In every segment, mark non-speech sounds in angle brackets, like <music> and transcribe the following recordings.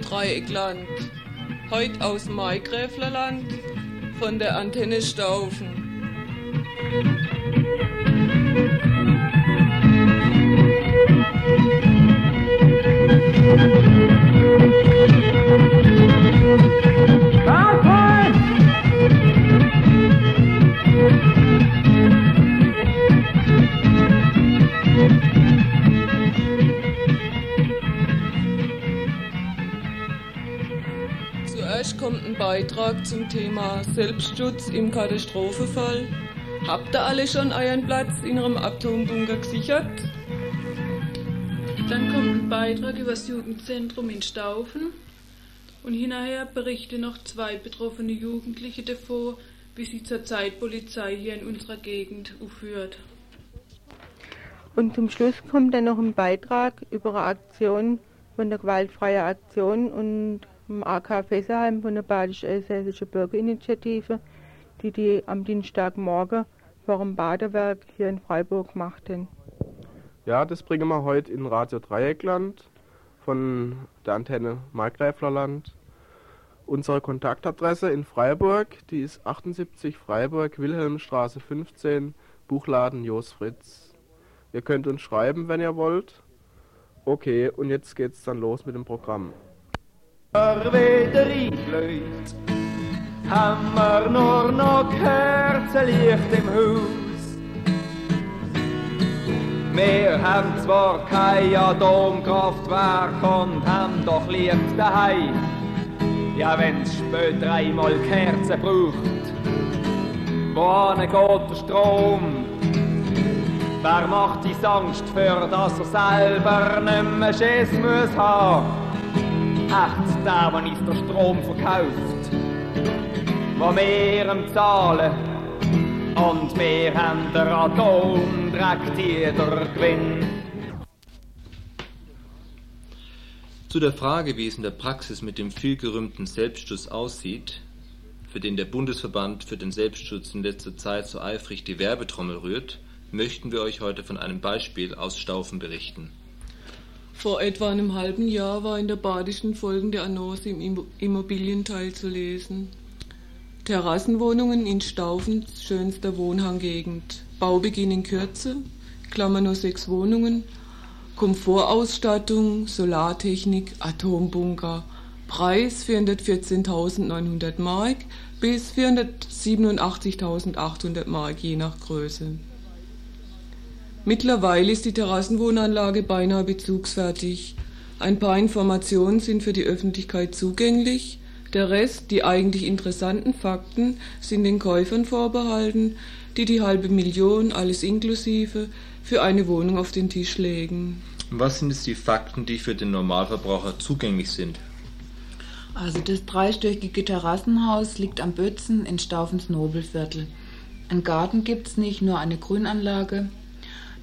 Dreieckland. Heute aus Maigräflerland von der Antenne Staufen. Zuerst kommt ein Beitrag zum Thema Selbstschutz im Katastrophenfall. Habt ihr alle schon euren Platz in eurem Atombunker gesichert? Dann kommt ein Beitrag über das Jugendzentrum in Staufen und hinterher berichten noch zwei betroffene Jugendliche davor, wie sich zurzeit Polizei hier in unserer Gegend aufführt. Und zum Schluss kommt dann noch ein Beitrag über eine Aktion von der Gewaltfreien Aktion und dem AK Fessenheim von der Badisch-Elsässischen Bürgerinitiative, die die am Dienstagmorgen vor dem Badewerk hier in Freiburg machten. Ja, das bringen wir heute in Radio Dreieckland von der Antenne Markgräflerland. Unsere Kontaktadresse in Freiburg, die ist 78 Freiburg, Wilhelmstraße 15, Buchladen Jos Fritz. Ihr könnt uns schreiben, wenn ihr wollt. Okay, und jetzt geht's dann los mit dem Programm. Wieder einblüht, haben wir nur noch Kerzenlicht im Haus. Wir haben zwar kein Atomkraftwerk und haben doch lieb daheim. Ja, wenn's später einmal Kerzen braucht, wohin geht der Strom? Wer macht die Angst für, dass er selber nicht mehr Schiss muss haben? Echt, der, wenn uns der Strom verkauft, wo wir ihm zahlen. Und wir haben der Atom direkt jeder Gewinn. Zu der Frage, wie es in der Praxis mit dem vielgerühmten Selbstschutz aussieht, für den der Bundesverband für den Selbstschutz in letzter Zeit so eifrig die Werbetrommel rührt, möchten wir euch heute von einem Beispiel aus Staufen berichten. Vor etwa einem halben Jahr war in der Badischen folgende Annonce im Immo- Immobilienteil zu lesen. Terrassenwohnungen in Staufens schönster Wohnhanggegend. Baubeginn in Kürze, Klammer nur sechs Wohnungen, Komfortausstattung, Solartechnik, Atombunker. Preis 414.900 Mark bis 487.800 Mark je nach Größe. Mittlerweile ist die Terrassenwohnanlage beinahe bezugsfertig. Ein paar Informationen sind für die Öffentlichkeit zugänglich. Der Rest, die eigentlich interessanten Fakten, sind den Käufern vorbehalten, die die halbe Million, alles inklusive, für eine Wohnung auf den Tisch legen. Was sind jetzt die Fakten, die für den Normalverbraucher zugänglich sind? Also das dreistöckige Terrassenhaus liegt am Bötzen in Staufens Nobelviertel. Einen Garten gibt's nicht, nur eine Grünanlage.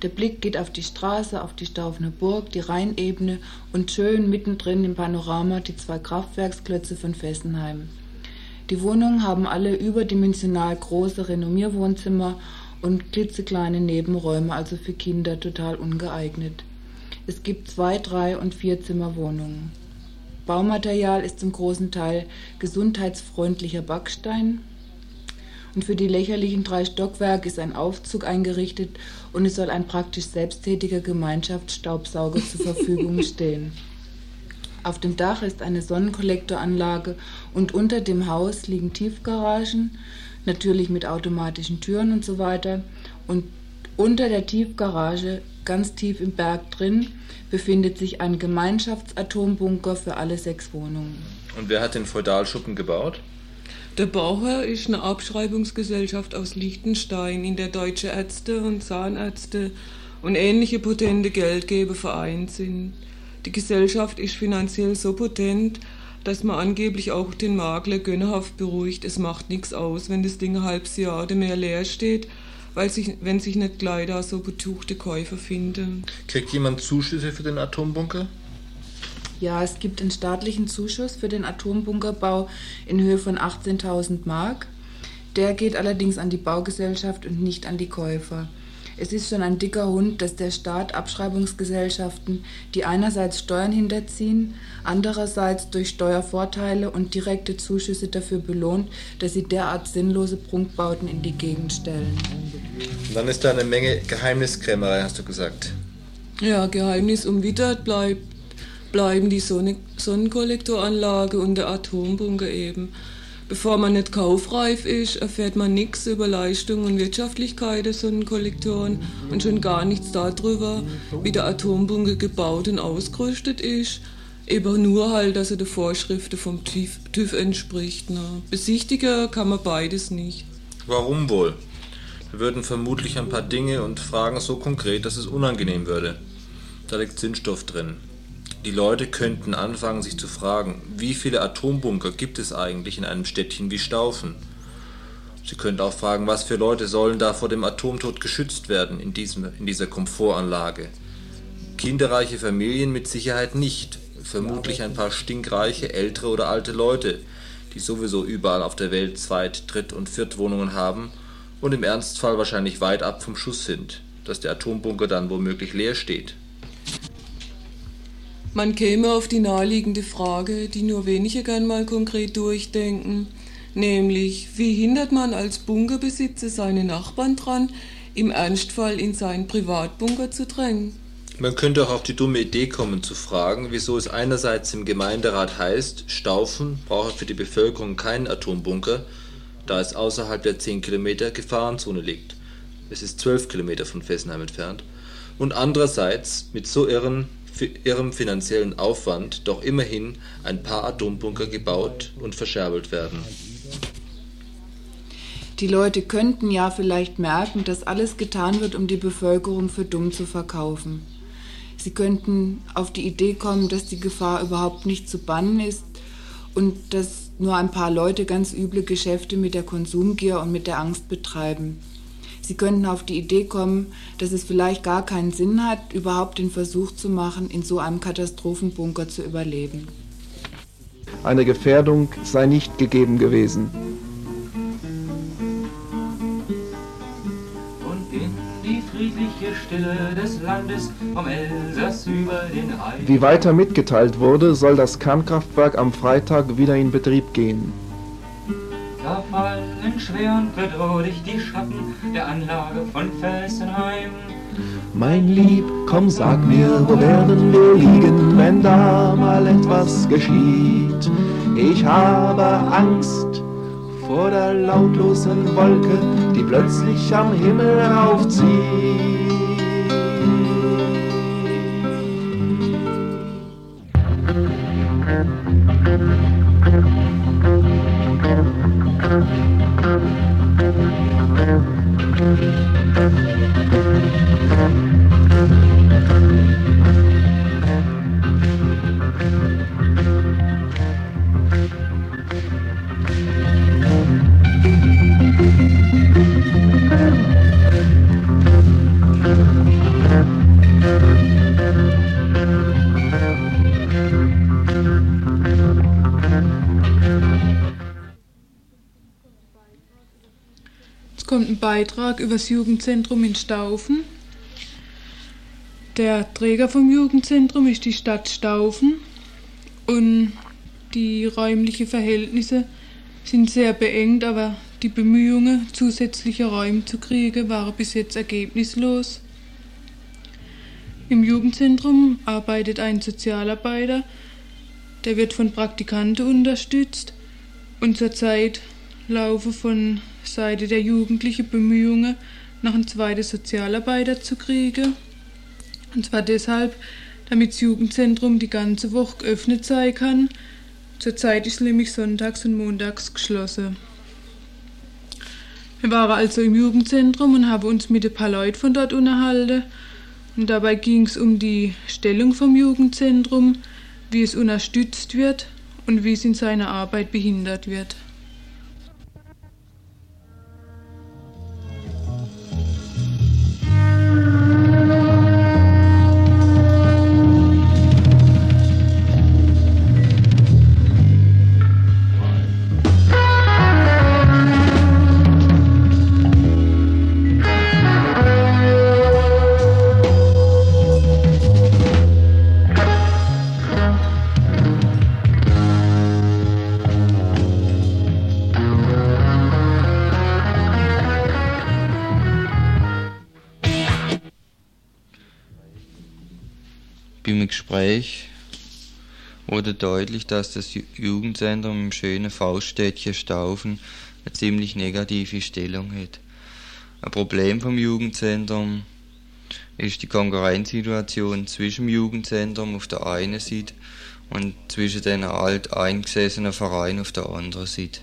Der Blick geht auf die Straße, auf die Staufener Burg, die Rheinebene und schön mittendrin im Panorama die zwei Kraftwerksklötze von Fessenheim. Die Wohnungen haben alle überdimensional große Renommierwohnzimmer und klitzekleine Nebenräume, also für Kinder total ungeeignet. Es gibt zwei, drei und vier Zimmerwohnungen. Baumaterial ist zum großen Teil gesundheitsfreundlicher Backstein. Und für die lächerlichen drei Stockwerke ist ein Aufzug eingerichtet und es soll ein praktisch selbsttätiger Gemeinschaftsstaubsauger zur Verfügung <laughs> stehen. Auf dem Dach ist eine Sonnenkollektoranlage und unter dem Haus liegen Tiefgaragen, natürlich mit automatischen Türen und so weiter. Und unter der Tiefgarage, ganz tief im Berg drin, befindet sich ein Gemeinschaftsatombunker für alle sechs Wohnungen. Und wer hat den Feudalschuppen gebaut? Der Bauherr ist eine Abschreibungsgesellschaft aus Liechtenstein, in der deutsche Ärzte und Zahnärzte und ähnliche potente Geldgeber vereint sind. Die Gesellschaft ist finanziell so potent, dass man angeblich auch den Makler gönnerhaft beruhigt, es macht nichts aus, wenn das Ding ein halbes Jahr oder mehr leer steht, weil sich, wenn sich nicht gleich da so betuchte Käufer finden. Kriegt jemand Zuschüsse für den Atombunker? Ja, es gibt einen staatlichen Zuschuss für den Atombunkerbau in Höhe von 18.000 Mark. Der geht allerdings an die Baugesellschaft und nicht an die Käufer. Es ist schon ein dicker Hund, dass der Staat Abschreibungsgesellschaften, die einerseits Steuern hinterziehen, andererseits durch Steuervorteile und direkte Zuschüsse dafür belohnt, dass sie derart sinnlose Prunkbauten in die Gegend stellen. dann ist da eine Menge Geheimniskrämerei, hast du gesagt. Ja, Geheimnis umwittert bleibt, bleiben die Sonne Sonnenkollektoranlage und der Atombunker eben. Bevor man nicht kaufreif ist, erfährt man nichts über Leistung und Wirtschaftlichkeit der Sonnenkollektoren und schon gar nichts darüber, wie der Atombunker gebaut und ausgerüstet ist. Eben nur halt, dass er den Vorschriften vom TÜV, TÜV entspricht. Ne? Besichtigen kann man beides nicht. Warum wohl? Wir würden vermutlich ein paar Dinge und Fragen so konkret, dass es unangenehm würde. Da liegt Sinnstoff drin. Die Leute könnten anfangen, sich zu fragen, wie viele Atombunker gibt es eigentlich in einem Städtchen wie Staufen? Sie könnten auch fragen, was für Leute sollen da vor dem Atomtod geschützt werden in, diesem, in dieser Komfortanlage? Kinderreiche Familien mit Sicherheit nicht. Vermutlich ein paar stinkreiche, ältere oder alte Leute, die sowieso überall auf der Welt Zweit-, Dritt- und Viertwohnungen haben und im Ernstfall wahrscheinlich weit ab vom Schuss sind, dass der Atombunker dann womöglich leer steht. Man käme auf die naheliegende Frage, die nur wenige gern mal konkret durchdenken, nämlich wie hindert man als Bunkerbesitzer seine Nachbarn dran, im Ernstfall in seinen Privatbunker zu drängen? Man könnte auch auf die dumme Idee kommen zu fragen, wieso es einerseits im Gemeinderat heißt, Staufen brauche für die Bevölkerung keinen Atombunker, da es außerhalb der 10 Kilometer Gefahrenzone liegt. Es ist 12 Kilometer von Fessenheim entfernt. Und andererseits mit so irren ihrem finanziellen Aufwand doch immerhin ein paar Atombunker gebaut und verscherbelt werden. Die Leute könnten ja vielleicht merken, dass alles getan wird, um die Bevölkerung für dumm zu verkaufen. Sie könnten auf die Idee kommen, dass die Gefahr überhaupt nicht zu bannen ist und dass nur ein paar Leute ganz üble Geschäfte mit der Konsumgier und mit der Angst betreiben. Sie könnten auf die Idee kommen, dass es vielleicht gar keinen Sinn hat, überhaupt den Versuch zu machen, in so einem Katastrophenbunker zu überleben. Eine Gefährdung sei nicht gegeben gewesen. Und in die friedliche Stille des Landes vom Elsass über den Rhein. Wie weiter mitgeteilt wurde, soll das Kernkraftwerk am Freitag wieder in Betrieb gehen. Da fallen schwer und bedrohlich die Schatten der Anlage von Fessenheim. Mein Lieb, komm sag mir, wo werden wir liegen, wenn da mal etwas geschieht? Ich habe Angst vor der lautlosen Wolke, die plötzlich am Himmel raufzieht. Jetzt kommt Beitrag über das Jugendzentrum in Staufen. Der Träger vom Jugendzentrum ist die Stadt Staufen und die räumlichen Verhältnisse sind sehr beengt, aber die Bemühungen, zusätzliche Räume zu kriegen, waren bis jetzt ergebnislos. Im Jugendzentrum arbeitet ein Sozialarbeiter, der wird von Praktikanten unterstützt und zurzeit laufen von Seite der Jugendlichen Bemühungen, noch einen zweiten Sozialarbeiter zu kriegen. Und zwar deshalb, damit das Jugendzentrum die ganze Woche geöffnet sein kann. Zurzeit ist nämlich sonntags und montags geschlossen. Wir waren also im Jugendzentrum und haben uns mit ein paar Leuten von dort unterhalten. Und dabei ging es um die Stellung vom Jugendzentrum, wie es unterstützt wird und wie es in seiner Arbeit behindert wird. Gespräch wurde deutlich, dass das Jugendzentrum im schönen Fauststädtchen Staufen eine ziemlich negative Stellung hat. Ein Problem vom Jugendzentrum ist die Konkurrenzsituation zwischen dem Jugendzentrum auf der einen Seite und zwischen den alt eingesessenen Vereinen auf der anderen Seite.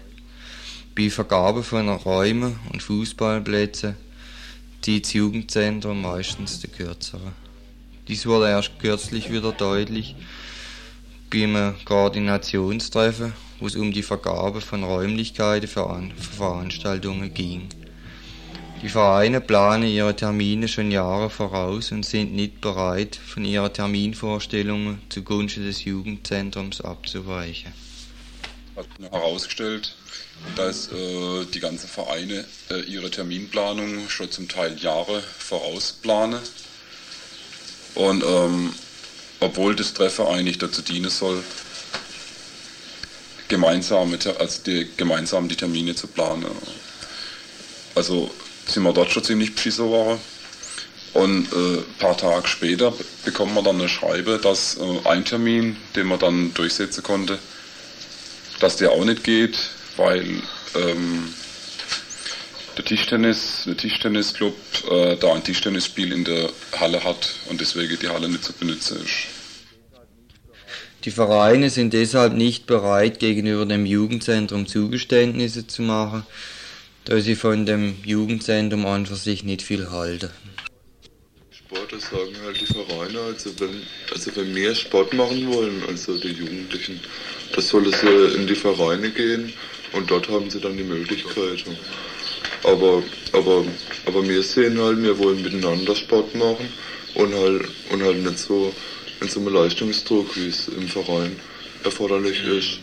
Bei Vergabe von Räumen und Fußballplätzen zieht das Jugendzentrum meistens der kürzere. Dies wurde erst kürzlich wieder deutlich bei einem Koordinationstreffen, wo es um die Vergabe von Räumlichkeiten für, Veranstaltungen ging. Die Vereine planen ihre Termine schon Jahre voraus und sind nicht bereit, von ihren Terminvorstellungen zugunsten des Jugendzentrums abzuweichen. Hat herausgestellt, dass äh, die ganzen Vereine äh, ihre Terminplanung schon zum Teil Jahre vorausplanen. Und ähm, obwohl das Treffen eigentlich dazu dienen soll, gemeinsam, also die, gemeinsam die Termine zu planen. Also sind wir dort schon ziemlich beschissen worden. Und äh, ein paar Tage später bekommen wir dann eine Schreibe, dass äh, ein Termin, den man dann durchsetzen konnte, dass der auch nicht geht, weil ähm, der Tischtennis, der Tischtennisclub äh, da ein Tischtennisspiel in der Halle hat und deswegen die Halle nicht zu benutzen ist. Die Vereine sind deshalb nicht bereit, gegenüber dem Jugendzentrum Zugeständnisse zu machen, da sie von dem Jugendzentrum an für sich nicht viel halten. Sport, das sagen halt die Vereine, also wenn, also wenn wir Sport machen wollen, also die Jugendlichen, das sollen sie in die Vereine gehen und dort haben sie dann die Möglichkeit. Aber, aber, aber wir sehen halt, wir wollen miteinander Sport machen und halt, und halt nicht so in so einem Leistungsdruck, wie es im Verein erforderlich ist.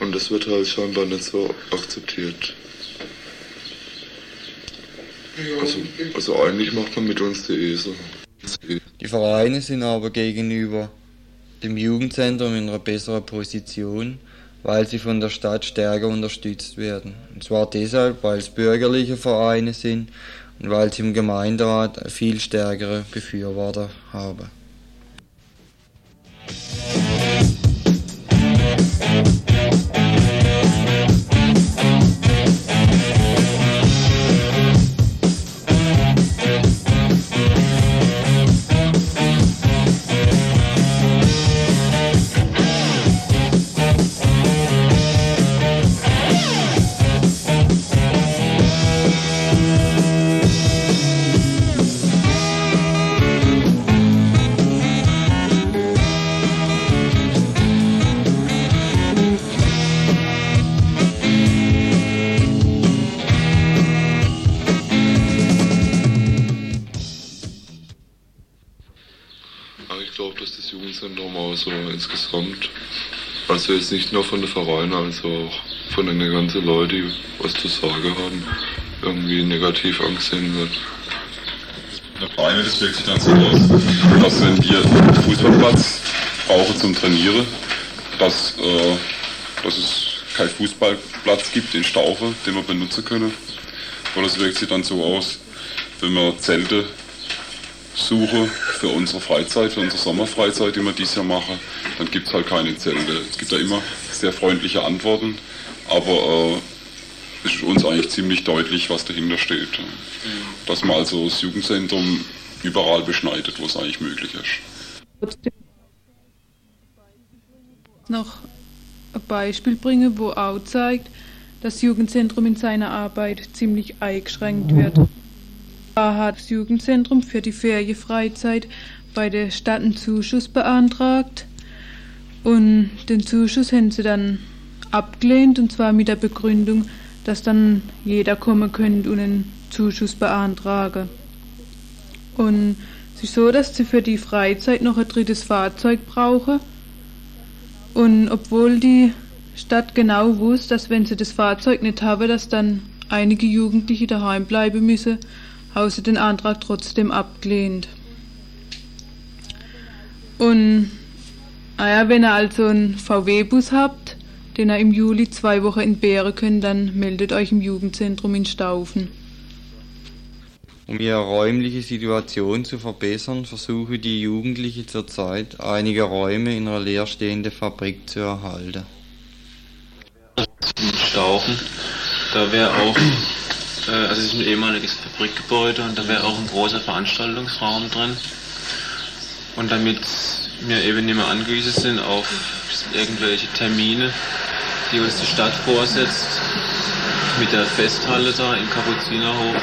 Und das wird halt scheinbar nicht so akzeptiert. Also, also eigentlich macht man mit uns die ESA. Die Vereine sind aber gegenüber dem Jugendzentrum in einer besseren Position, weil sie von der Stadt stärker unterstützt werden. Und zwar deshalb, weil es bürgerliche Vereine sind und weil sie im Gemeinderat viel stärkere Befürworter haben. Also jetzt nicht nur von den Vereinen, also auch von den ganzen Leuten, die was zu sagen haben, irgendwie negativ angesehen wird. Der Vereine, das wirkt sich dann so aus, dass wenn wir einen Fußballplatz brauchen zum Trainieren, dass, äh, dass es keinen Fußballplatz gibt in Staufe, den wir benutzen können. Und das wirkt sich dann so aus, wenn wir Zelte suche für unsere Freizeit, für unsere Sommerfreizeit, die wir dieses Jahr machen, dann gibt es halt keine Zelte. Es gibt da immer sehr freundliche Antworten, aber äh, es ist uns eigentlich ziemlich deutlich, was dahinter steht. Dass man also das Jugendzentrum überall beschneidet, wo es eigentlich möglich ist. Noch ein Beispiel bringen, wo auch zeigt, dass das Jugendzentrum in seiner Arbeit ziemlich eingeschränkt wird. Das Jugendzentrum für die Ferienfreizeit bei der Stadt einen Zuschuss beantragt und den Zuschuss haben sie dann abgelehnt und zwar mit der Begründung, dass dann jeder kommen könnte und einen Zuschuss beantragen. Und es ist so, dass sie für die Freizeit noch ein drittes Fahrzeug brauchen. Und obwohl die Stadt genau wusste, dass wenn sie das Fahrzeug nicht haben, dass dann einige Jugendliche daheim bleiben müssen, haben sie den Antrag trotzdem abgelehnt. Und naja, wenn ihr also einen VW-Bus habt, den ihr im Juli zwei Wochen entbehren könnt, dann meldet euch im Jugendzentrum in Staufen. Um ihre räumliche Situation zu verbessern, versuchen die Jugendlichen zurzeit, einige Räume in einer leerstehenden Fabrik zu erhalten. In Stauchen, da wäre auch, äh, also es ist ein ehemaliges Fabrikgebäude und da wäre auch ein großer Veranstaltungsraum drin. Und damit wir eben nicht mehr angewiesen sind auf irgendwelche Termine, die uns die Stadt vorsetzt, mit der Festhalle da im Kapuzinerhof,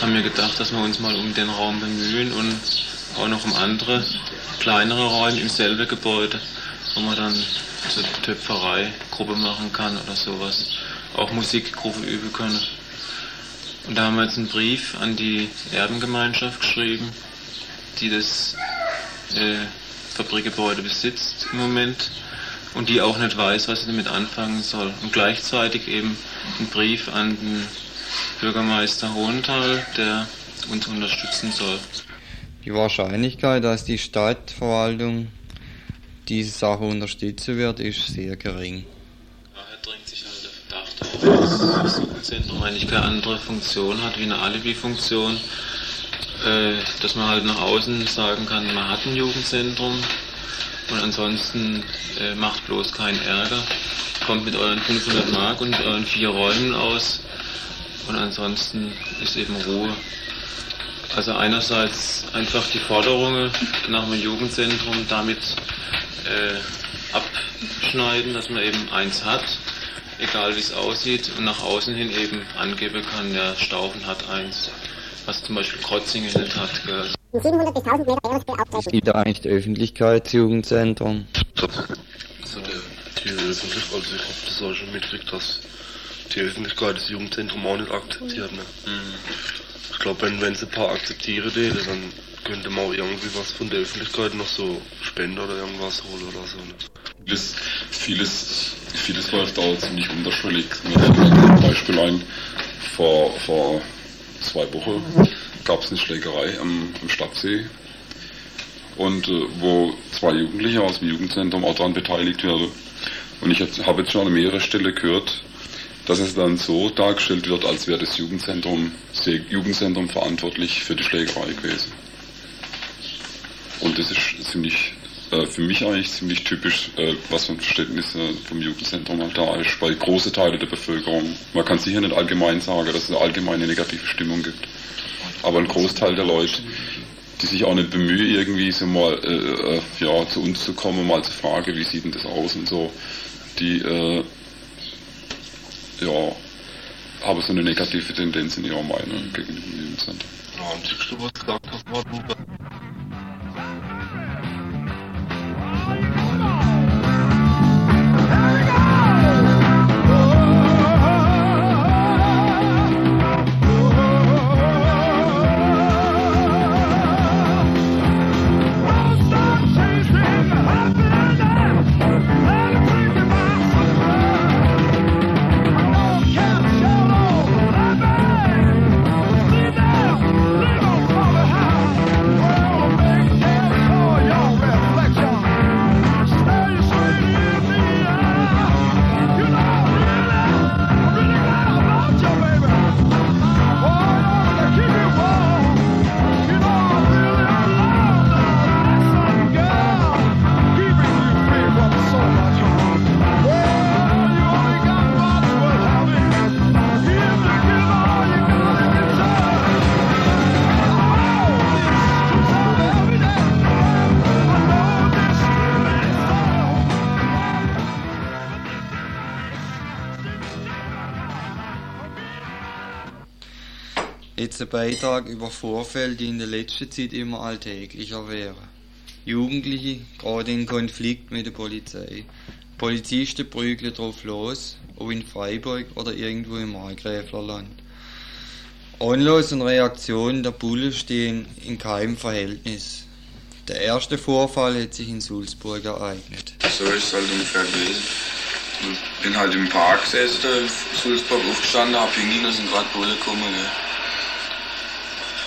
haben wir gedacht, dass wir uns mal um den Raum bemühen und auch noch um andere kleinere Räume im selben Gebäude, wo man dann so Töpferei Gruppe machen kann oder sowas, auch Musikgruppe üben können. Und da haben wir jetzt einen Brief an die Erbengemeinschaft geschrieben, die das äh, Fabrikgebäude besitzt im Moment und die auch nicht weiß, was sie damit anfangen soll. Und gleichzeitig eben einen Brief an den Bürgermeister Hohenthal, der uns unterstützen soll. Die Wahrscheinlichkeit, dass die Stadtverwaltung diese Sache unterstützen wird, ist sehr gering. Daher drängt sich das Jugendzentrum eigentlich keine andere Funktion hat wie eine Alibi-Funktion. Äh, dass man halt nach außen sagen kann, man hat ein Jugendzentrum und ansonsten äh, macht bloß keinen Ärger, kommt mit euren 500 Mark und euren vier Räumen aus und ansonsten ist eben Ruhe. Also einerseits einfach die Forderungen nach dem Jugendzentrum damit äh, abschneiden, dass man eben eins hat, egal wie es aussieht, und nach außen hin eben angeben kann, der Staufen hat eins, was zum Beispiel Krotzingen nicht hat. Gell. 700 bis 1000 Meter Es gibt eigentlich das Öffentlichkeitsjugendzentrum. Also der, die Öffentlichkeit, also ich habe das auch schon mitgekriegt, dass die Öffentlichkeit das Jugendzentrum auch nicht akzeptiert. Ne? Mhm. Ich glaube, wenn, wenn sie ein paar akzeptieren würde, dann könnte man auch irgendwie was von der Öffentlichkeit noch so spenden oder irgendwas holen oder so. Ne? Vieles, vieles, vieles läuft auch ziemlich unterschwellig. Mir fällt ein Beispiel ein, vor, vor zwei Wochen gab es eine Schlägerei am, am Stadtsee und äh, wo zwei Jugendliche aus dem Jugendzentrum auch daran beteiligt werden. Und ich habe jetzt schon an mehrerer Stelle gehört, dass es dann so dargestellt wird, als wäre das Jugendzentrum, Jugendzentrum verantwortlich für die Schlägerei gewesen. Und das ist ziemlich, äh, für mich eigentlich ziemlich typisch, äh, was ein Verständnis äh, vom Jugendzentrum halt da ist, bei großen Teilen der Bevölkerung. Man kann sicher nicht allgemein sagen, dass es eine allgemeine negative Stimmung gibt. Aber ein Großteil der Leute, die sich auch nicht bemühen, irgendwie so mal äh, äh, ja, zu uns zu kommen, mal zu fragen, wie sieht denn das aus und so, die ja, haben so eine negative Tendenz in ihrer Meinung gegenüber dem Jugendzentrum. Ja, am siehst was gesagt hast, war du Beitrag über Vorfälle, die in der letzten Zeit immer alltäglicher wären. Jugendliche, gerade in Konflikt mit der Polizei. Polizisten prügeln drauf los, ob in Freiburg oder irgendwo im Markgräflerland. Anlass und Reaktion der Bulle stehen in keinem Verhältnis. Der erste Vorfall hat sich in Sulzburg ereignet. So ist es halt ungefähr gewesen. Ich bin halt im Park gesessen, in Sulzburg aufgestanden, hab hingegangen, sind gerade Bullen gekommen. Ne?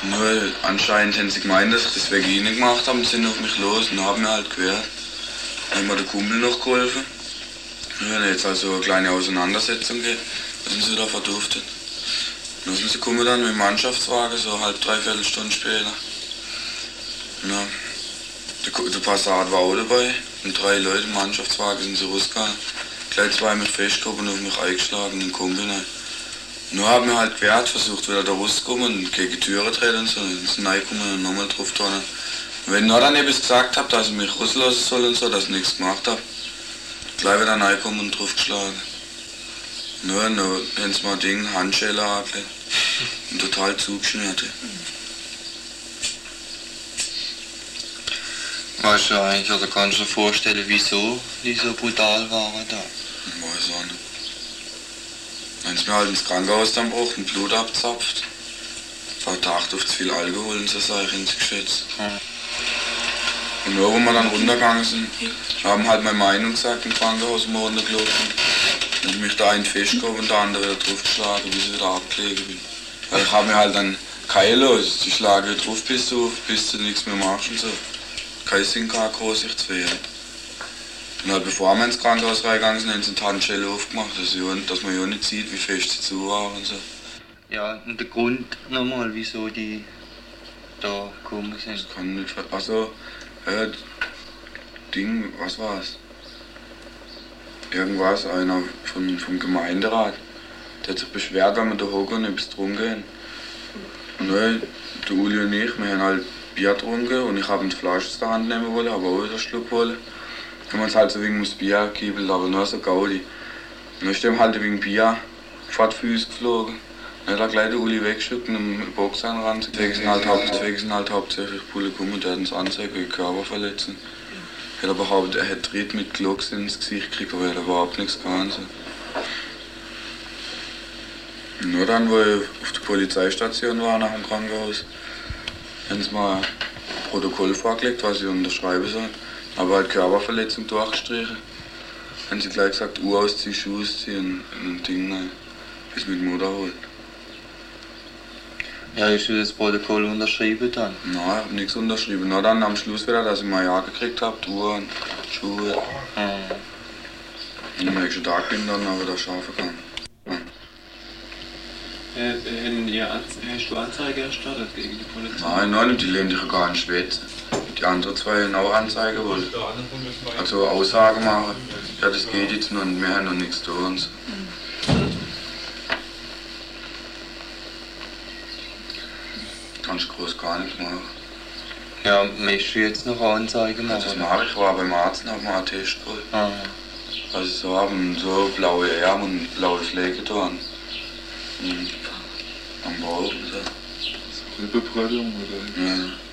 Nur anscheinend haben sie gemeint, dass ich das wegen ihnen gemacht habe und sind auf mich los und haben mir halt gewehrt. Dann haben mir der Kumpel noch geholfen. Ja, jetzt also eine kleine Auseinandersetzung da sind sie da verduftet. Dann sind sie kommen dann mit dem Mannschaftswagen, so halb, dreiviertel Stunde später. Ja. Der, der Passat war auch dabei und drei Leute im Mannschaftswagen sind sie rausgegangen. Gleich zwei mich festgehoben und auf mich eingeschlagen in den Kumpel. rein. Nur haben wir halt gewehrt, versucht wieder da rauszukommen und gegen die Türen treten und so. Dann sind reingekommen und nochmal drauf. Und wenn ich dann etwas gesagt habe, dass ich mich rauslassen soll und so, dass ich nichts gemacht habe, gleich wieder reingekommen und drauf geschlagen. Nur, nur, wenn es mal Ding, Handschelle angelegt und total zugeschnürt. Weißt du eigentlich, oder kannst du dir vorstellen, wieso die so brutal waren da? Ich weiß auch nicht. Wenn es mir halt ins Krankenhaus dann braucht, ein Blut abzapft, verdacht auf zu viel Alkohol und so sei ich ins Geschätz. Und nur wo wir dann runtergegangen sind, haben halt meine Meinung gesagt im Krankenhaus, wo runtergelaufen Und ich mich da einen festgehoben und der andere draufgeschlagen, bis ich wieder abgelegen bin. Weil ich habe mir halt dann keine los, die schlage drauf bis du, bis du nichts mehr machst und so. Kein Sinn, keine groß sich zu wehren. Halt bevor wir ins Krankenhaus reingegangen sind, haben sie die Handschelle aufgemacht, dass, ja, dass man ja nicht sieht, wie fest sie zu waren und so. Ja, und der Grund nochmal, wieso die da gekommen sind. Das kann nicht Also, äh, Ding, was war's? Irgendwas, einer von, vom Gemeinderat. Der hat sich beschwert, wenn wir da hocken und etwas getrunken Und ne, der Uli und ich, wir haben halt Bier getrunken und ich habe eine Flasche aus der Hand nehmen wollen, aber auch einen Schluck wollen. Haben wir uns halt so wegen das Bier gekiebelt, aber nur so Gaudi. Dann ist dem halt wegen Bier Füße geflogen. Dann hat er gleich den Uli weggeschickt und im Boxer ran. Deswegen sind halt, haupt, deswegen sind halt hauptsächlich Publikum und der hat uns Anzeige wegen Körperverletzung. Er hat behauptet, er hätte Tritt mit Glocks ins Gesicht gekriegt, aber er hat überhaupt nichts gehabt. Nur dann, wo ich auf der Polizeistation war, nach dem Krankenhaus, haben sie mal ein Protokoll vorgelegt, was ich unterschreiben soll. Aber halt Körperverletzung durchgestrichen. Haben sie gleich gesagt, Uhr ausziehen, Schuhe ausziehen und ein Ding, ne, bis mit Mutter holt. Ja, hast du das Protokoll unterschrieben dann? Nein, ich habe nichts unterschrieben. Nur dann am Schluss wieder, dass ich mal Ja gekriegt habe, die Uhr und Schuhe. Und am nächsten Tag bin ich dann aber wieder schaffen kann. Äh, hätten ihr Anz hast du Anzeige erstattet gegen die Polizei? Nein, nein, die lehnen dich gar nicht schwätzen. Die anderen zwei haben auch Anzeige wollen. Also Aussage machen. Ja, das geht jetzt noch und wir haben noch nichts zu und so. Kannst groß gar nichts machen. Ja, möchtest du jetzt noch eine Anzeige machen? das mache ich, war beim Arzt habe mal einen Test geholt. Ah. Also so haben so blaue Ärmel und blaue Flecke dran. Mhm. Am Bauch und so. Überbrennung oder? Ja. I've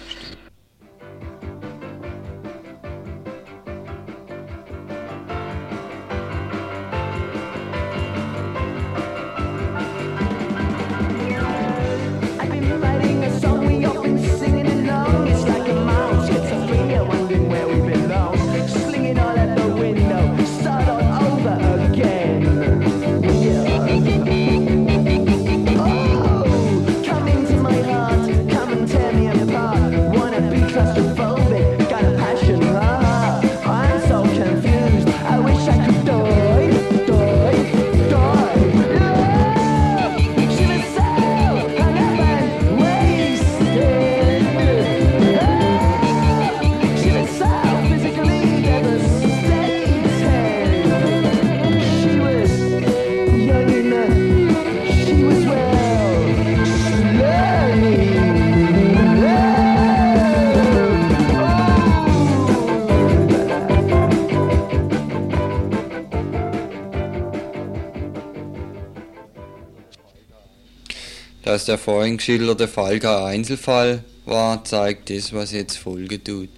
Dass der vorhin geschilderte Fall kein Einzelfall war, zeigt das, was jetzt Folge tut.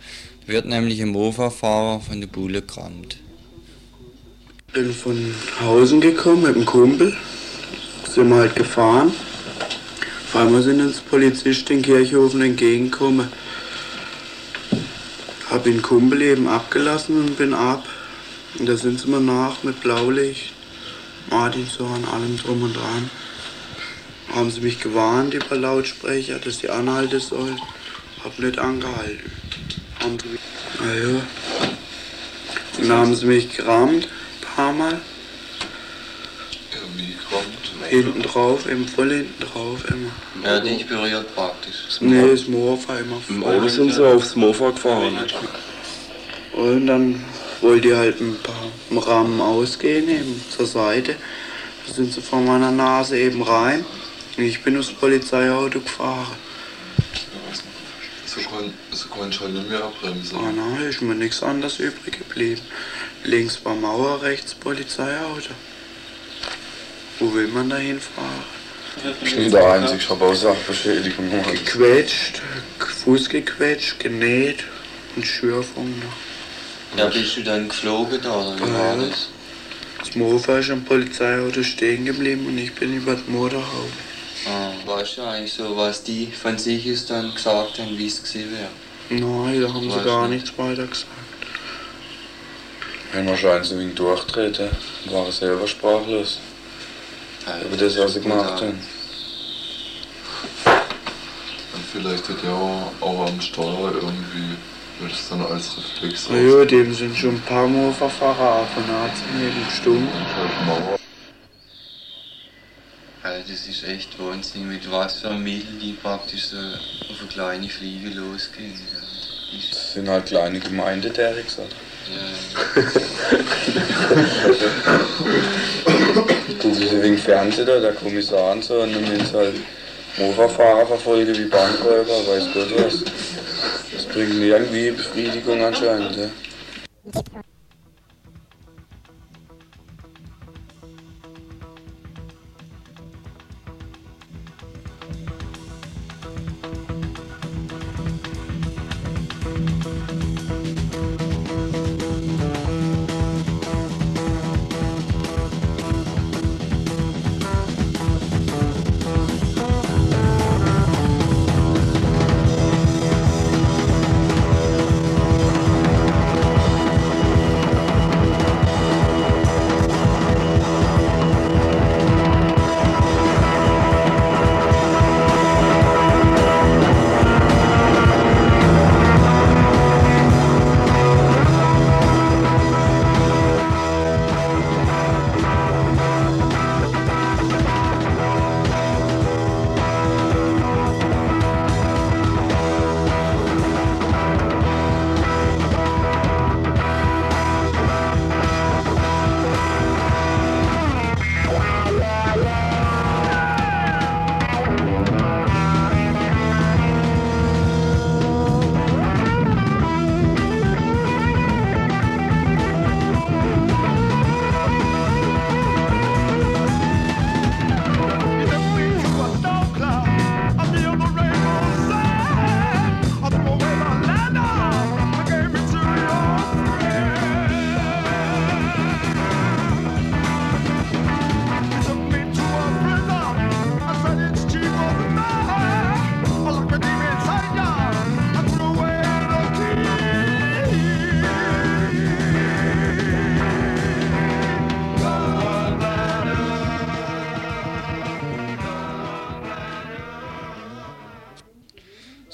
Wird nämlich ein Mofa-Fahrer von der Bulle gerammt. bin von Hausen gekommen mit dem Kumpel. Sind wir halt gefahren. Auf einmal sind uns Polizisten in Kirchhofen entgegengekommen. Hab den Kumpel eben abgelassen und bin ab. Und da sind sie mir nach mit Blaulicht. Martinshorn, allem drum und dran. Haben sie mich gewarnt über Lautsprecher, dass ich anhalten soll. Hab nicht angehalten. Haben sie mich, naja. Und dann haben sie mich gerammt, ein paar Mal. Wie kommt? Hinten drauf, eben voll hinten drauf immer. Ja, dich berührt praktisch. Nee, das Mofa immer Im voll. Auto sind sie aufs Mofa gefahren. Und dann wollte ich halt ein paar im Rahmen ausgehen, eben zur Seite. Da sind sie vor meiner Nase eben rein. Ich bin aufs Polizeiauto gefahren. So kann, so kann ich halt nicht mehr abbremsen. Ah nein, ist mir nichts anderes übrig geblieben. Links war Mauer, rechts Polizeiauto. Wo will man da hinfahren? Ich bin der Einzige, ich habe auch Sachbeschädigung. Gequetscht, Fuß gequetscht, genäht und Schürfung noch. Ja, bist du dann geflogen da, oder wie war das? Das Mofa ist am Polizeiauto stehen geblieben und ich bin über die Motorhaube. Ah, weißt du eigentlich so, was die von sich aus dann gesagt haben, wie es gewesen wäre? Nein, da haben sie gar nicht. nichts weiter gesagt. Wenn wahrscheinlich so ein wenig durchtreten, war er selber sprachlos. Über das, was sie gemacht haben. Und vielleicht hat er auch, auch am Steuer irgendwie, wird es dann als Reflex Na ja, dem sind schon ein paar Mofa-Fahrer ab und an neben Stunden. Also das ist echt Wahnsinn, mit was für Mitteln die praktisch so auf eine kleine Fliege losgehen. Ja. Das sind halt kleine Gemeinden, der ich gesagt. Gucken sie wegen Fernsehen da, der Kommissar und so, und dann müssen sie halt Mofa-Fahrer verfolgen wie Bankräuber, weiß Gott was. Das bringt irgendwie Befriedigung anscheinend, ja.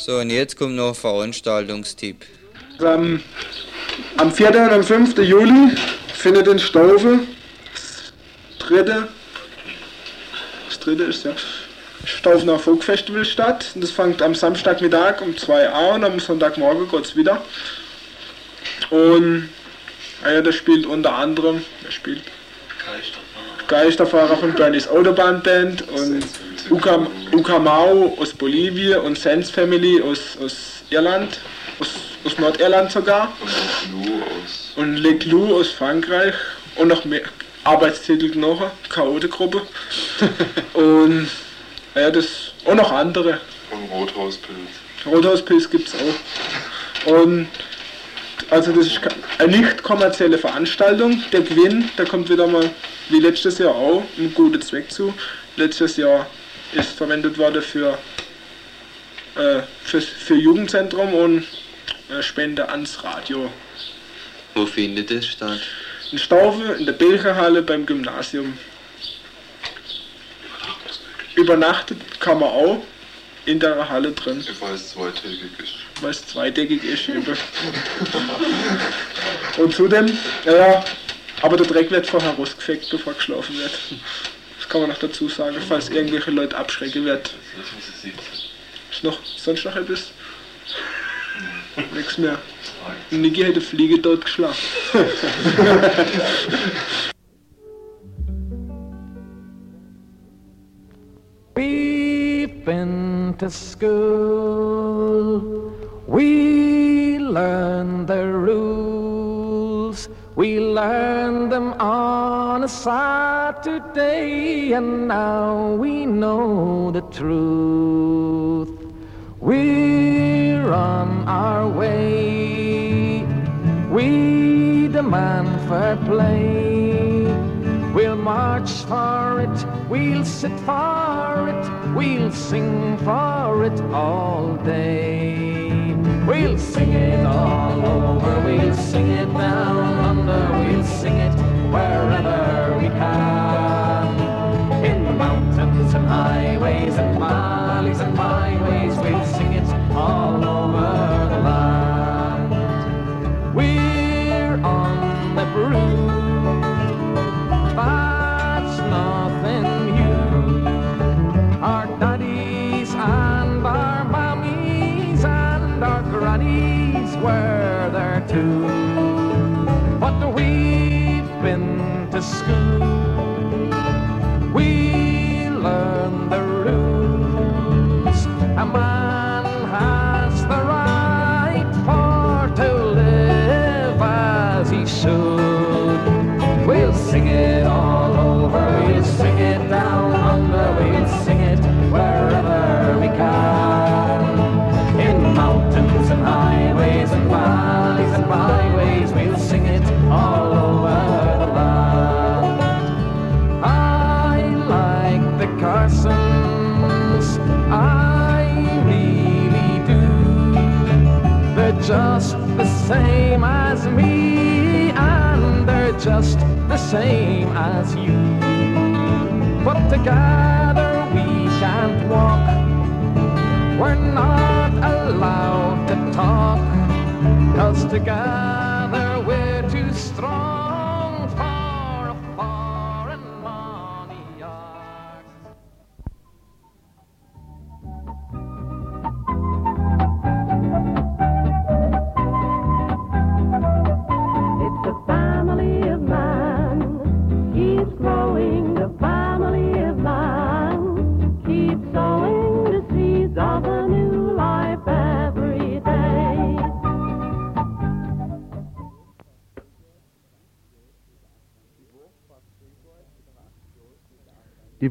So, und jetzt kommt noch ein Veranstaltungstipp. Am, am 4. und am 5. Juli findet in Staufe das dritte, das dritte ist ja Staufener Folkfestival statt. Und das fängt am Samstagmittag um 2 Uhr und am Sonntagmorgen geht's wieder. Und ah ja, das spielt unter anderem, wer spielt? Geisterfahrer von Bernie's Autobahnband und Uka, Ukamau aus Bolivien und Sands Family aus, aus Irland, aus, aus Nordirland sogar. Und Leclou aus Frankreich und noch mehr Arbeitstitel noch, Chaote-Gruppe. <laughs> und ja, das und noch andere. Und Rothauspilz. Rothauspilz gibt's auch. Und also das ist eine nicht kommerzielle Veranstaltung. Der Gewinn, der kommt wieder mal wie letztes Jahr auch einen guten Zweck zu. Letztes Jahr ist verwendet worden für, äh, für, für Jugendzentrum und äh, Spende ans Radio. Wo findet das statt? In Staufe, in der Bilcherhalle beim Gymnasium. Übernachtet kann man auch in der Halle drin, Weil es zweitägig ist. weil es zweideckig ist. Eben. Und zudem, ja, aber der Dreck wird vorher rausgefegt, bevor geschlafen wird. Das kann man noch dazu sagen, falls irgendwelche Leute abschrecken wird. Ist noch, sonst noch etwas? Nichts mehr. Niki hätte Fliege dort geschlagen. We've <laughs> been to school. We learned the rules. We learned them on a Saturday, and now we know the truth. We're on our way. We demand fair play. We'll march for it, we'll sit for it, we'll sing for it all day. We'll sing it all over, we'll sing it down highways and valleys and byways, just the same as me, and they're just the same as you. But together we can't walk, we're not allowed to talk, cause together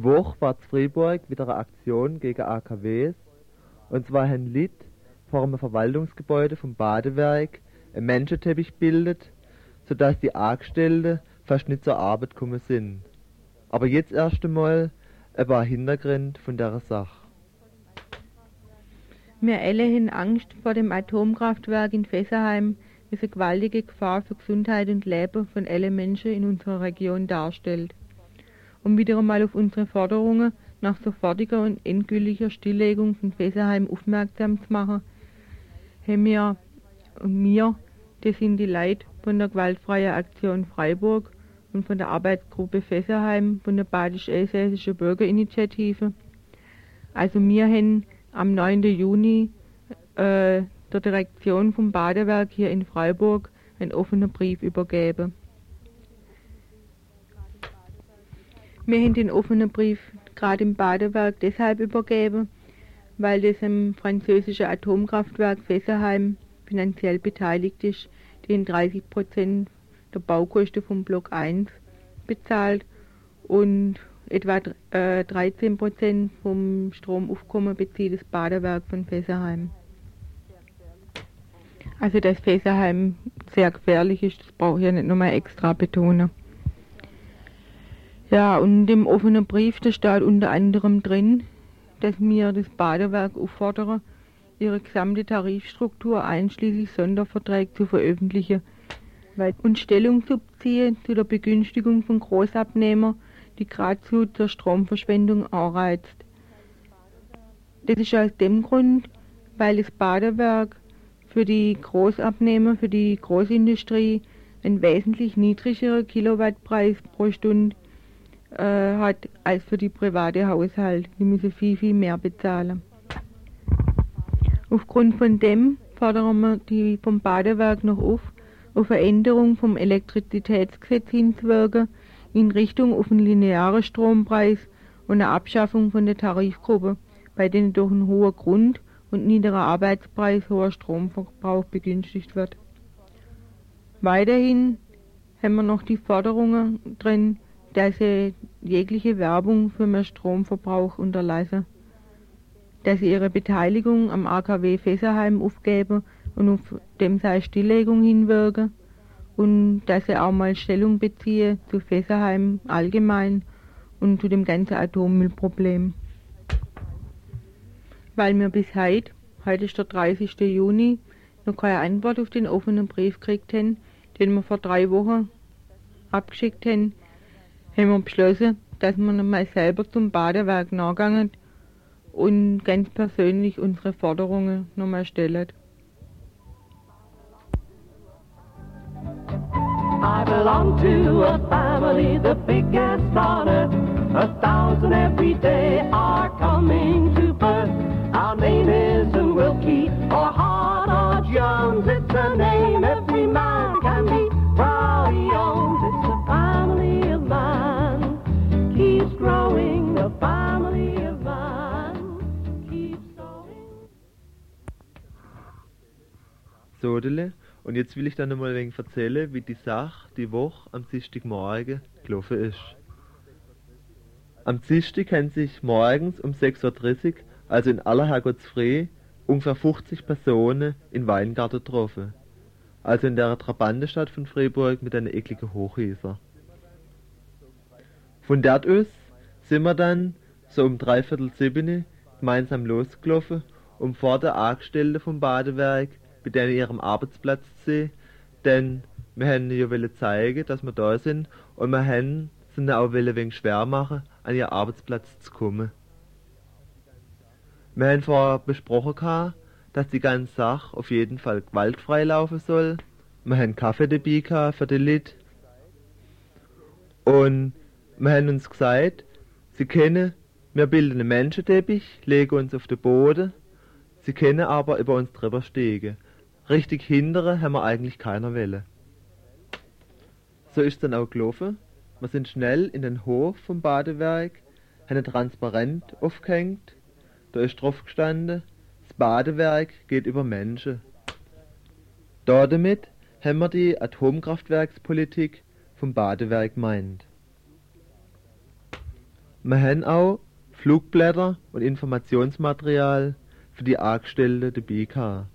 Die Woche war zu Fribourg wieder eine Aktion gegen AKWs. Und zwar haben Lied vor einem Verwaltungsgebäude vom Badewerk einen Menschenteppich bildet, sodass die Angestellten fast nicht zur Arbeit gekommen sind. Aber jetzt erst einmal ein paar Hintergründe von der Sache. Wir alle haben Angst vor dem Atomkraftwerk in Fessenheim, das eine gewaltige Gefahr für Gesundheit und Leben von allen Menschen in unserer Region darstellt. Um wieder einmal auf unsere Forderungen nach sofortiger und endgültiger Stilllegung von Fessenheim aufmerksam zu machen, haben wir und wir, das sind die Leute von der Gewaltfreien Aktion Freiburg und von der Arbeitsgruppe Fessenheim von der Badisch-Elsässischen Bürgerinitiative. Also wir haben am 9. Juni äh, der Direktion vom Badewerk hier in Freiburg einen offenen Brief übergeben. Haben den offenen Brief gerade im Badewerk deshalb übergeben, weil das im französischen Atomkraftwerk Fessenheim finanziell beteiligt ist, den 30 Prozent der Baukosten vom Block 1 bezahlt und etwa äh, 13 Prozent vom Stromaufkommen bezieht das Badewerk von Fessenheim. Also dass Fessenheim sehr gefährlich ist, das brauche ich ja nicht nochmal extra betonen. Ja, und im offenen Brief, da steht unter anderem drin, dass wir das Badewerk auffordern, ihre gesamte Tarifstruktur einschließlich Sonderverträge zu veröffentlichen und Stellung zu beziehen zu der Begünstigung von Großabnehmern, die geradezu zur Stromverschwendung anreizt. Das ist aus dem Grund, weil das Badewerk für die Großabnehmer, für die Großindustrie einen wesentlich niedrigeren Kilowattpreis pro Stunde äh, hat als für die private Haushalt. Die müssen viel, viel mehr bezahlen. Aufgrund von dem fordern wir die vom Badewerk noch auf, auf eine vom Elektrizitätsgesetz hinzuwirken in Richtung auf einen linearen Strompreis und eine Abschaffung von der Tarifgruppe, bei denen durch einen hohen Grund- und niedriger Arbeitspreis hoher Stromverbrauch begünstigt wird. Weiterhin haben wir noch die Forderungen drin, dass sie jegliche Werbung für mehr Stromverbrauch unterlassen, dass sie ihre Beteiligung am AKW Fesserheim aufgeben und auf dem seine Stilllegung hinwirken und dass sie auch mal Stellung beziehen zu Fesserheim allgemein und zu dem ganzen Atommüllproblem. Weil wir bis heute, heute ist der 30. Juni, noch keine Antwort auf den offenen Brief gekriegt haben, den wir vor drei Wochen abgeschickt haben, haben wir beschlossen, dass wir nochmal selber zum Badewerk nachgehen und ganz persönlich unsere Forderungen nochmal stellen. I belong to a family, the biggest on earth. A thousand every day are coming to birth. Our name isn't Wilkie or Hart or Jones. It's a name every man Sodele. Und jetzt will ich dann nochmal ein wenig erzählen, wie die Sache die Woche am Dienstagmorgen gelaufen ist. Am Dienstag haben sich morgens um 6.30 Uhr, also in aller Herrgottsfrüh, ungefähr 50 Personen in Weingarten getroffen. Also in der Trabantenstadt von Freiburg mit einer ekligen Hochhäuser. Von dort aus sind wir dann so um dreiviertel sieben gemeinsam losgelaufen, um vor der Angestellten vom Badewerk bei denen ihrem Arbeitsplatz sehen, denn wir haben ja wollen zeigen, dass wir da sind und wir haben ihnen auch wollen wenig schwer machen, an ihren Arbeitsplatz zu kommen. Wir haben vorher besprochen gehabt, dass die ganze Sache auf jeden Fall gewaltfrei laufen soll. Wir haben Kaffee dabei gehabt für die Leute. Und wir haben uns gesagt, sie kennen, wir bilden einen Menschenteppich, legen uns auf den Boden, sie können aber über uns drüber steigen. Richtig hindern haben wir eigentlich keiner Welle. So ist dann auch gelaufen. Wir sind schnell in den Hof vom Badewerk, haben ein Transparent aufgehängt. Da ist drauf gestanden, das Badewerk geht über Menschen. Da damit haben wir die Atomkraftwerkspolitik vom Badewerk meint. Wir haben auch Flugblätter und Informationsmaterial für die Angestellten dabei gehabt.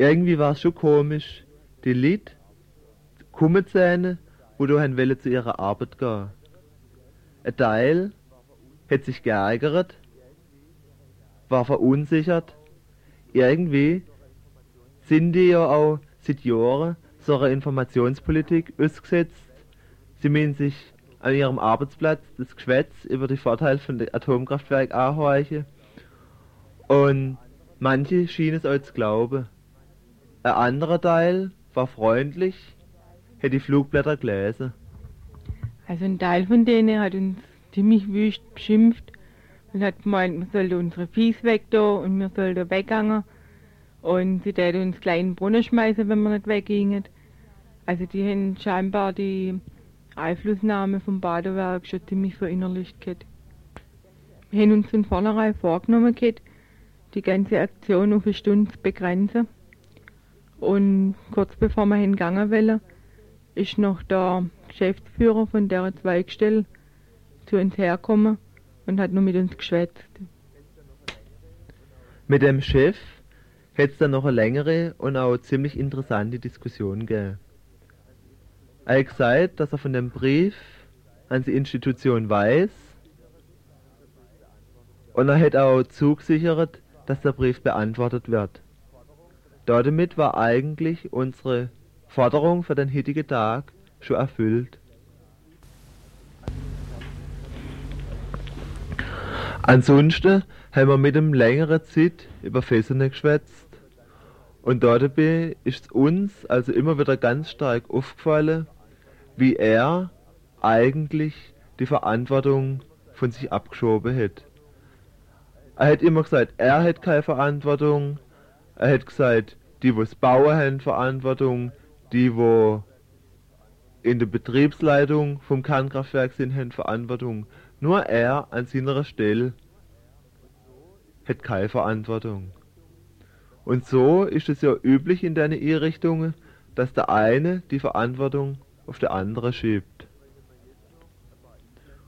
Irgendwie war es schon komisch, die Leute kommen sehen, wo du haben wollen zu ihrer Arbeit gehen. Ein Teil hat sich geärgert, war verunsichert. Irgendwie sind die ja auch seit Jahren so einer Informationspolitik ausgesetzt. Sie meinen sich an ihrem Arbeitsplatz das Geschwätz über die Vorteile von dem Atomkraftwerk anhorchen. Und manche schienen es auch zu glauben. Ein anderer Teil war freundlich, hätte die Flugblätter gelesen. Also ein Teil von denen hat uns ziemlich wüst beschimpft und hat gemeint, wir sollten unsere Viehs weg da und wir sollten weggangen. Und sie täten uns gleich in den Brunnen schmeißen, wenn wir nicht weggingen. Also die haben scheinbar die Einflussnahme vom Badewerk schon ziemlich verinnerlicht gehabt. Wir haben uns von vornherein vorgenommen gehabt, die ganze Aktion auf eine Stunde zu begrenzen. Und kurz bevor wir hingegangen wollen, ist noch der Geschäftsführer von der Zweigstelle zu uns hergekommen und hat nur mit uns geschwätzt. Mit dem Chef hätte es dann noch eine längere und auch ziemlich interessante Diskussion gegeben. Er hat gesagt, dass er von dem Brief an die Institution weiß und er hat auch zugesichert, dass der Brief beantwortet wird. Damit war eigentlich unsere Forderung für den heutigen Tag schon erfüllt. Ansonsten haben wir mit dem längeren Zeit über Fesseln geschwätzt. Und dabei ist es uns also immer wieder ganz stark aufgefallen, wie er eigentlich die Verantwortung von sich abgeschoben hätte. Er hätte immer gesagt, er hätte keine Verantwortung. Er hätte gesagt, die, wo es bauen, haben Verantwortung. Die, wo in der Betriebsleitung vom Kernkraftwerk sind, haben Verantwortung. Nur er an seiner Stelle hat keine Verantwortung. Und so ist es ja üblich in deine Einrichtungen, dass der eine die Verantwortung auf der andere schiebt.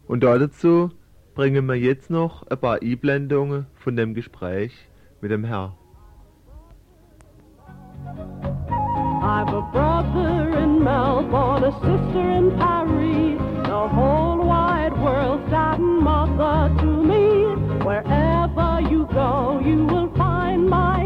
Und dazu bringen wir jetzt noch ein paar Einblendungen von dem Gespräch mit dem Herr. I've a brother in Melbourne, a sister in Paris. The whole wide world's and mother to me. Wherever you go, you will find my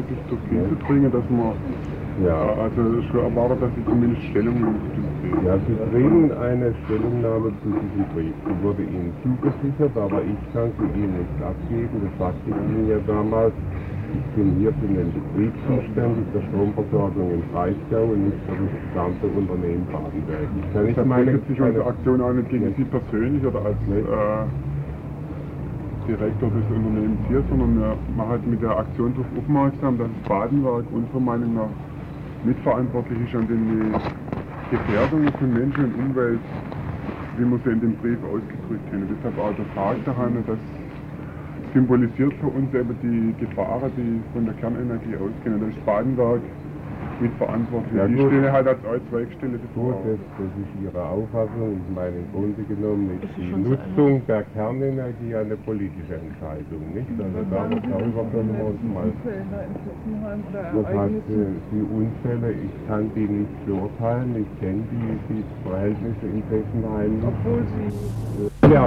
wirklich zu viel zu bringen, dass man ja. also schon erwartet, dass sie zumindest Stellung Brief. Ja, Sie kriegen eine Stellungnahme zu diesem Brief. Die wurde Ihnen zugesichert, aber ich kann sie Ihnen nicht abgeben. Das sagte ich Ihnen ja damals. Ich bin hier für den Betrieb zuständig, der Stromversorgung im Breisgau und nicht für das gesamte Unternehmen Badenberg. Ich kann nicht meine, sich unsere Aktion auch nicht gegen Sie persönlich oder als äh, Direktor des Unternehmens hier, sondern wir machen halt mit der Aktion darauf aufmerksam, dass das Badenwerk unserer Meinung nach mitverantwortlich ist an den Gefährdungen von Menschen und Umwelt, wie wir sie in dem Brief ausgedrückt haben. Deshalb auch der Tag daheim, das symbolisiert für uns eben die Gefahren, die von der Kernenergie ausgehen. Das Badenwerk mitverantwortlich. Ja, Die stehen halt als Zweigstelle Gut, das, das ist Ihre Auffassung. Ich meine, im Grunde genommen ist die Nutzung der Kernenergie eine politische Entscheidung, nicht? Also darüber, darüber können wir uns mal... Das heißt, äh, die Unfälle, ich kann die nicht beurteilen, ich kenne die, die Verhältnisse in Fessenheim nicht. Obwohl Sie... Ja, Ja,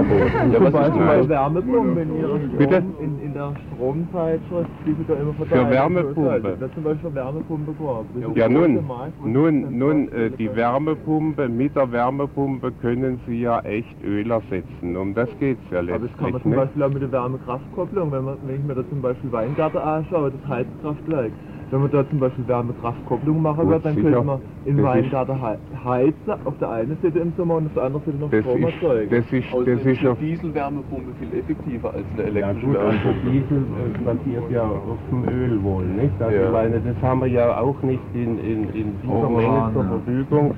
zum Beispiel bei Wärmepumpen in ihrer Strom, Bitte? in, in der Stromzeitschrift, die sie da immer Für verteilen. Wärmepumpe? Da zum Beispiel Wärmepumpe gehabt. Ja, nun, nun, nun äh, die Wärmepumpe, mit der Wärmepumpe können Sie ja echt Öl ersetzen. Um das geht es ja Aber das letztlich kann man zum nicht. Beispiel auch mit der Wärmekraftkopplung, wenn, man, wenn ich mir da zum Beispiel Weingarten anschaue, das Heizkraftwerk, wenn man da zum Beispiel Wärmekraftkopplung machen wird, dann sicher. könnte man in Weingarten hei- heizen, auf der einen Seite im Sommer und auf der anderen Seite noch Das Strom ist- erzeugen. das ist- Außerdem das ist eine Dieselwärmepumpe viel effektiver als eine Ja elektrische gut, also Wärmepumpe. Diesel äh, basiert ja auf dem Öl wohl, nicht? Also Ja. meine, das haben wir ja auch nicht in, in, in dieser Uran, Menge zur ja. Verfügung,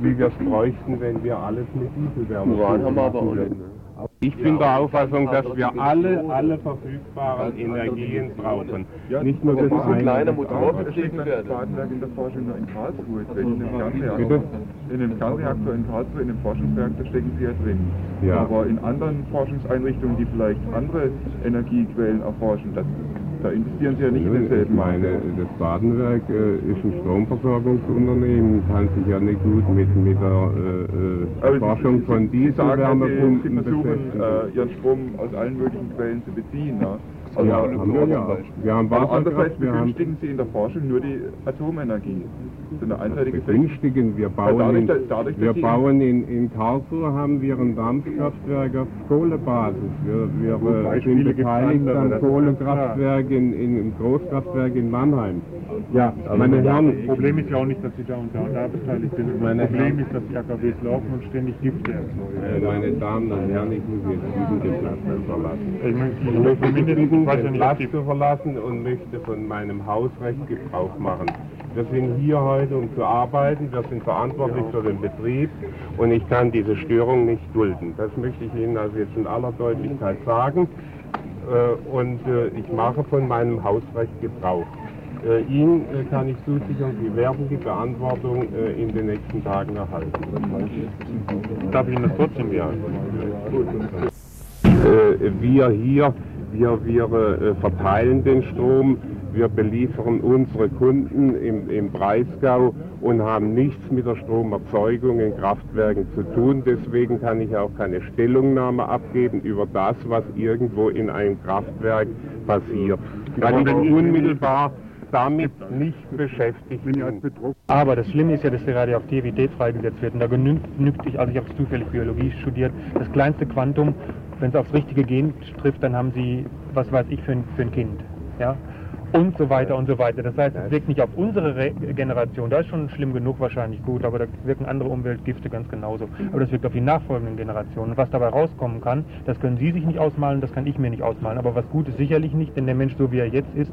wie wir es bräuchten, wenn wir alles mit Dieselwärme Uran haben wir aber auch würden. Ich bin der Auffassung, dass wir alle, alle verfügbaren Energien brauchen. Nicht nur das eine. Es steht das Badenwerk in der Forschung in Karlsruhe in dem Kernreaktor. In dem Kernreaktor in Karlsruhe, in dem Forschungswerk, da stecken sie ja drin. Ja. Aber in anderen Forschungseinrichtungen, die vielleicht andere Energiequellen erforschen, das, da investieren sie ja nicht in Nun, ich denselben meine, das Badenwerk äh, ist ein Stromversorgungsunternehmen, kann sich ja nicht gut mit, mit der äh, äh, Forschung Sie- von also, Sie Dieselwärmepumpen versuchen, äh, Ihren Strom aus allen möglichen Quellen zu beziehen. Ja? Ja, haben wir ja. Wir haben Aber Wasserkraft, andererseits wir haben- begünstigen Sie in der Forschung nur die Atomenergie. Das ist eine einseitige begünstigen. Wir bauen, dadurch, in, dadurch, wir bauen in, in Karlsruhe haben wir ein Dampfkraftwerk auf Kohlebasis. Wir, wir äh, sind beteiligt andere, am das ist Kohlekraftwerk in, in, im Großkraftwerk in Mannheim. Ja, Also meine das Herren, Problem ist ja auch nicht, dass Sie da und da und da beteiligt sind. Das Meine Problem ist, dass die AKWs laufen und ständig Gifte erzeugen. äh, meine Damen und Herren, ich muss jetzt diesen den Platz verlassen. Ich möchte- Ja den Platz zu verlassen und möchte von meinem Hausrecht Gebrauch machen. Wir sind hier heute, um zu arbeiten. Wir sind verantwortlich für den Betrieb und ich kann diese Störung nicht dulden. Das möchte ich Ihnen also jetzt in aller Deutlichkeit sagen. Äh, Und äh, ich mache von meinem Hausrecht Gebrauch. Äh, Ihnen äh, kann ich zusichern, Sie werden die Beantwortung äh, in den nächsten Tagen erhalten. Darf ich Ihnen das trotzdem ja? Wir hier, wir, wir äh, verteilen den Strom, wir beliefern unsere Kunden im, im Breisgau und haben nichts mit der Stromerzeugung in Kraftwerken zu tun. Deswegen kann ich auch keine Stellungnahme abgeben über das, was irgendwo in einem Kraftwerk passiert. Weil ich unmittelbar damit nicht beschäftigt bin. Aber das Schlimme ist ja, dass die Radioaktivität freigesetzt wird. Und da genügt, genügt sich, also ich habe zufällig Biologie studiert, das kleinste Quantum, wenn es aufs richtige Gen trifft, dann haben sie, was weiß ich, für ein, für ein Kind. Ja? Und so weiter und so weiter. Das heißt, es wirkt nicht auf unsere Re Generation, da ist schon schlimm genug wahrscheinlich gut, aber da wirken andere Umweltgifte ganz genauso. Aber das wirkt auf die nachfolgenden Generationen. Und was dabei rauskommen kann, das können Sie sich nicht ausmalen, das kann ich mir nicht ausmalen. Aber was gut ist sicherlich nicht, denn der Mensch, so wie er jetzt ist,